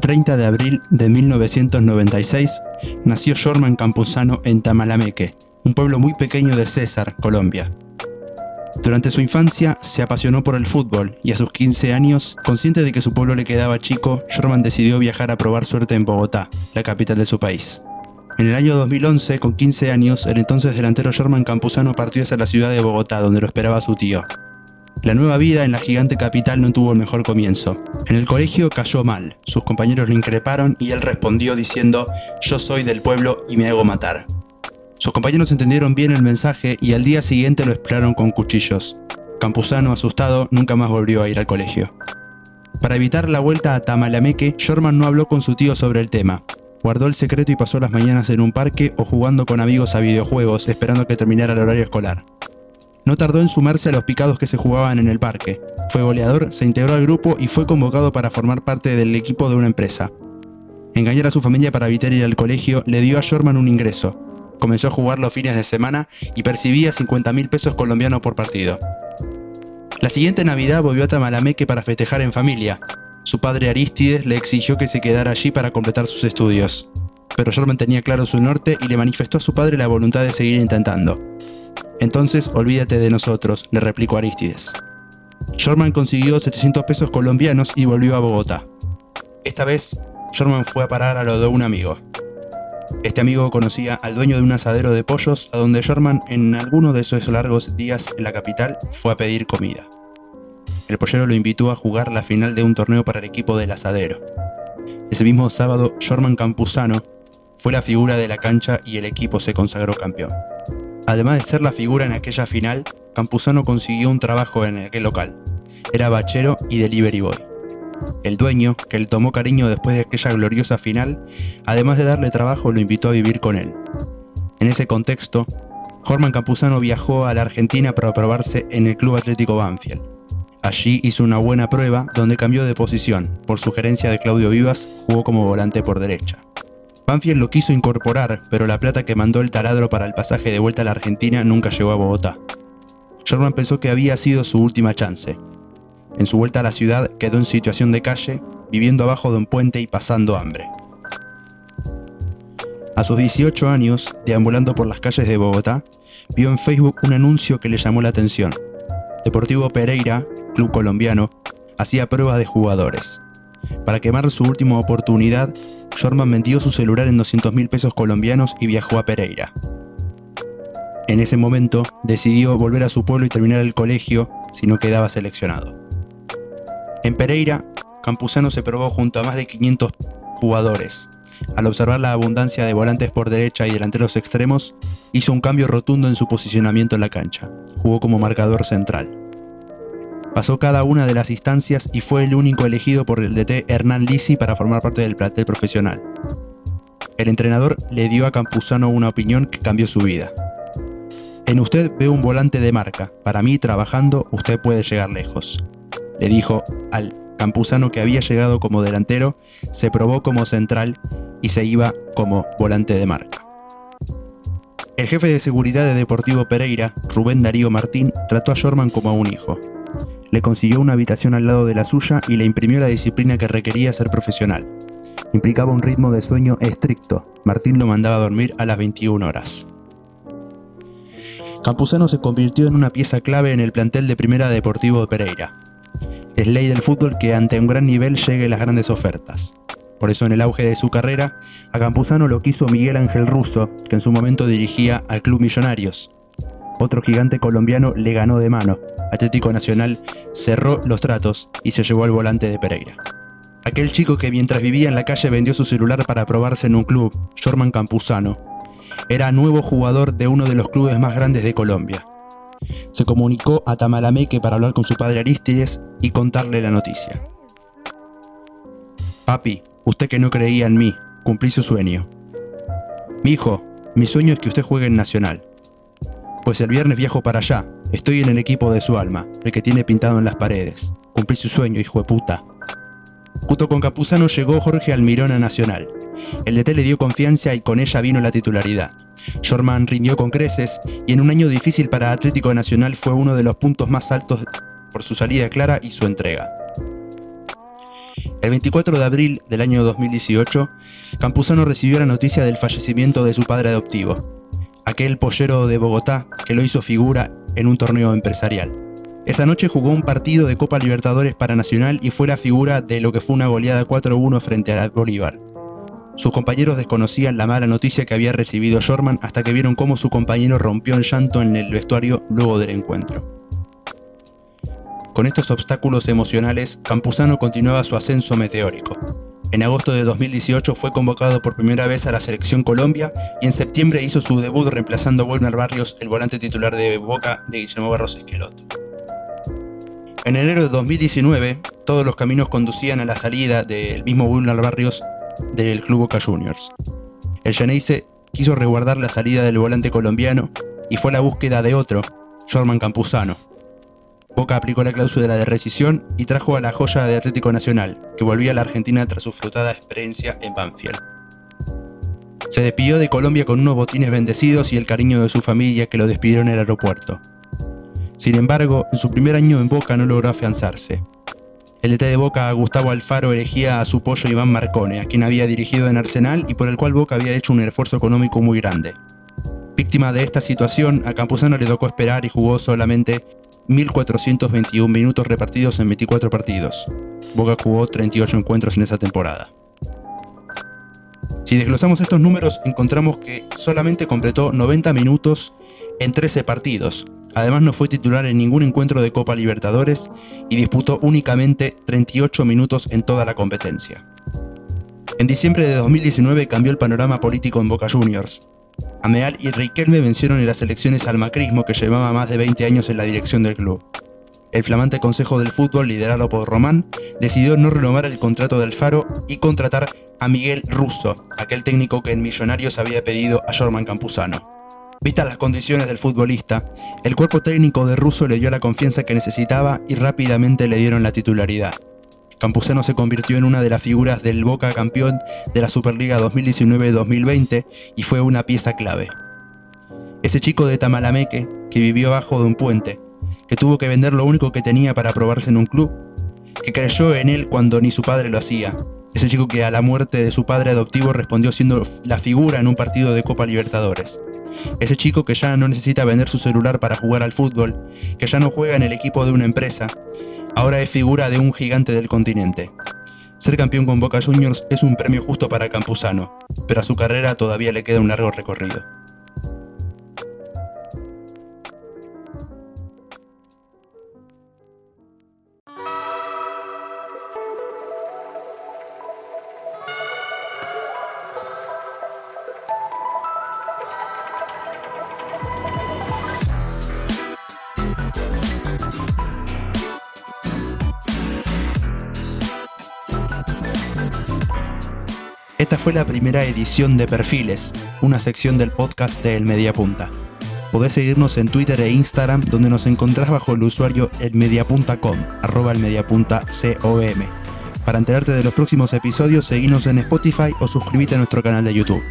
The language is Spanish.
30 de abril de 1996 nació Jorman Campuzano en Tamalameque, un pueblo muy pequeño de César, Colombia. Durante su infancia se apasionó por el fútbol y a sus 15 años, consciente de que su pueblo le quedaba chico, Jorman decidió viajar a probar suerte en Bogotá, la capital de su país. En el año 2011, con 15 años, el entonces delantero Jorman Campuzano partió hacia la ciudad de Bogotá, donde lo esperaba su tío. La nueva vida en la gigante capital no tuvo el mejor comienzo. En el colegio cayó mal, sus compañeros lo increparon y él respondió diciendo, yo soy del pueblo y me hago matar. Sus compañeros entendieron bien el mensaje y al día siguiente lo esperaron con cuchillos. Campuzano, asustado, nunca más volvió a ir al colegio. Para evitar la vuelta a Tamalameque, Shorman no habló con su tío sobre el tema. Guardó el secreto y pasó las mañanas en un parque o jugando con amigos a videojuegos, esperando que terminara el horario escolar. No tardó en sumarse a los picados que se jugaban en el parque. Fue goleador, se integró al grupo y fue convocado para formar parte del equipo de una empresa. Engañar a su familia para evitar ir al colegio le dio a Shorman un ingreso. Comenzó a jugar los fines de semana y percibía 50 mil pesos colombianos por partido. La siguiente Navidad volvió a Tamalameque para festejar en familia. Su padre Aristides le exigió que se quedara allí para completar sus estudios. Pero Shorman tenía claro su norte y le manifestó a su padre la voluntad de seguir intentando. Entonces olvídate de nosotros, le replicó Aristides. Shorman consiguió 700 pesos colombianos y volvió a Bogotá. Esta vez, Shorman fue a parar a lo de un amigo. Este amigo conocía al dueño de un asadero de pollos a donde Shorman en alguno de esos largos días en la capital fue a pedir comida. El pollero lo invitó a jugar la final de un torneo para el equipo del asadero. Ese mismo sábado, Shorman Campuzano fue la figura de la cancha y el equipo se consagró campeón. Además de ser la figura en aquella final, Campuzano consiguió un trabajo en aquel local. Era bachero y delivery boy. El dueño, que le tomó cariño después de aquella gloriosa final, además de darle trabajo, lo invitó a vivir con él. En ese contexto, Jorman Campuzano viajó a la Argentina para probarse en el Club Atlético Banfield. Allí hizo una buena prueba donde cambió de posición. Por sugerencia de Claudio Vivas, jugó como volante por derecha. Banfield lo quiso incorporar, pero la plata que mandó el taladro para el pasaje de vuelta a la Argentina nunca llegó a Bogotá. Sherman pensó que había sido su última chance. En su vuelta a la ciudad quedó en situación de calle, viviendo abajo de un puente y pasando hambre. A sus 18 años, deambulando por las calles de Bogotá, vio en Facebook un anuncio que le llamó la atención. Deportivo Pereira, club colombiano, hacía pruebas de jugadores. Para quemar su última oportunidad, Shorman vendió su celular en 200 mil pesos colombianos y viajó a Pereira. En ese momento decidió volver a su pueblo y terminar el colegio si no quedaba seleccionado. En Pereira, Campuzano se probó junto a más de 500 jugadores. Al observar la abundancia de volantes por derecha y delanteros extremos, hizo un cambio rotundo en su posicionamiento en la cancha. Jugó como marcador central. Pasó cada una de las instancias y fue el único elegido por el DT Hernán Lisi para formar parte del plantel profesional. El entrenador le dio a Campuzano una opinión que cambió su vida. En usted veo un volante de marca. Para mí, trabajando, usted puede llegar lejos. Le dijo al Campuzano que había llegado como delantero, se probó como central y se iba como volante de marca. El jefe de seguridad de Deportivo Pereira, Rubén Darío Martín, trató a Shorman como a un hijo le consiguió una habitación al lado de la suya y le imprimió la disciplina que requería ser profesional. Implicaba un ritmo de sueño estricto. Martín lo mandaba a dormir a las 21 horas. Campuzano se convirtió en una pieza clave en el plantel de Primera Deportivo de Pereira. Es ley del fútbol que ante un gran nivel llegue las grandes ofertas. Por eso en el auge de su carrera, a Campuzano lo quiso Miguel Ángel Russo, que en su momento dirigía al Club Millonarios. Otro gigante colombiano le ganó de mano, Atlético Nacional cerró los tratos y se llevó al volante de Pereira. Aquel chico que mientras vivía en la calle vendió su celular para probarse en un club, Jorman Campuzano, era nuevo jugador de uno de los clubes más grandes de Colombia. Se comunicó a Tamalameque para hablar con su padre Aristides y contarle la noticia. Papi, usted que no creía en mí, cumplí su sueño. Mi hijo, mi sueño es que usted juegue en Nacional. Pues el viernes viajo para allá, Estoy en el equipo de su alma, el que tiene pintado en las paredes. Cumplí su sueño, hijo de puta. Junto con Capuzano llegó Jorge Almirón a Nacional. El DT le dio confianza y con ella vino la titularidad. Shorman rindió con creces y en un año difícil para Atlético Nacional fue uno de los puntos más altos por su salida clara y su entrega. El 24 de abril del año 2018, Campuzano recibió la noticia del fallecimiento de su padre adoptivo, aquel pollero de Bogotá que lo hizo figura en un torneo empresarial. Esa noche jugó un partido de Copa Libertadores para Nacional y fue la figura de lo que fue una goleada 4-1 frente al Bolívar. Sus compañeros desconocían la mala noticia que había recibido Shorman hasta que vieron cómo su compañero rompió en llanto en el vestuario luego del encuentro. Con estos obstáculos emocionales, Campuzano continuaba su ascenso meteórico. En agosto de 2018 fue convocado por primera vez a la selección Colombia y en septiembre hizo su debut reemplazando a Barrios, el volante titular de Boca de Guillermo Barros Esqueloto. En enero de 2019, todos los caminos conducían a la salida del mismo Wilmer Barrios del Club Boca Juniors. El Geneise quiso resguardar la salida del volante colombiano y fue a la búsqueda de otro, Jorman Campuzano. Boca aplicó la cláusula de rescisión y trajo a la joya de Atlético Nacional, que volvía a la Argentina tras su frutada experiencia en Banfield. Se despidió de Colombia con unos botines bendecidos y el cariño de su familia que lo despidió en el aeropuerto. Sin embargo, en su primer año en Boca no logró afianzarse. El DT de Boca, Gustavo Alfaro, elegía a su pollo Iván Marcone, a quien había dirigido en Arsenal y por el cual Boca había hecho un esfuerzo económico muy grande. Víctima de esta situación, a Campuzano le tocó esperar y jugó solamente 1.421 minutos repartidos en 24 partidos. Boca jugó 38 encuentros en esa temporada. Si desglosamos estos números, encontramos que solamente completó 90 minutos en 13 partidos, Además no fue titular en ningún encuentro de Copa Libertadores y disputó únicamente 38 minutos en toda la competencia. En diciembre de 2019 cambió el panorama político en Boca Juniors. Ameal y Riquelme vencieron en las elecciones al macrismo que llevaba más de 20 años en la dirección del club. El flamante Consejo del Fútbol, liderado por Román, decidió no renovar el contrato del Faro y contratar a Miguel Russo, aquel técnico que en Millonarios había pedido a Jorman Campuzano. Vistas las condiciones del futbolista, el cuerpo técnico de Russo le dio la confianza que necesitaba y rápidamente le dieron la titularidad. Campuzano se convirtió en una de las figuras del Boca campeón de la Superliga 2019-2020 y fue una pieza clave. Ese chico de Tamalameque, que vivió abajo de un puente, que tuvo que vender lo único que tenía para probarse en un club, que creyó en él cuando ni su padre lo hacía, ese chico que a la muerte de su padre adoptivo respondió siendo la figura en un partido de Copa Libertadores. Ese chico que ya no necesita vender su celular para jugar al fútbol, que ya no juega en el equipo de una empresa, ahora es figura de un gigante del continente. Ser campeón con Boca Juniors es un premio justo para Campuzano, pero a su carrera todavía le queda un largo recorrido. Esta fue la primera edición de Perfiles, una sección del podcast de El Mediapunta. Podés seguirnos en Twitter e Instagram, donde nos encontrás bajo el usuario elmediapunta.com, arroba elmediapunta.com. Para enterarte de los próximos episodios, seguinos en Spotify o suscríbete a nuestro canal de YouTube.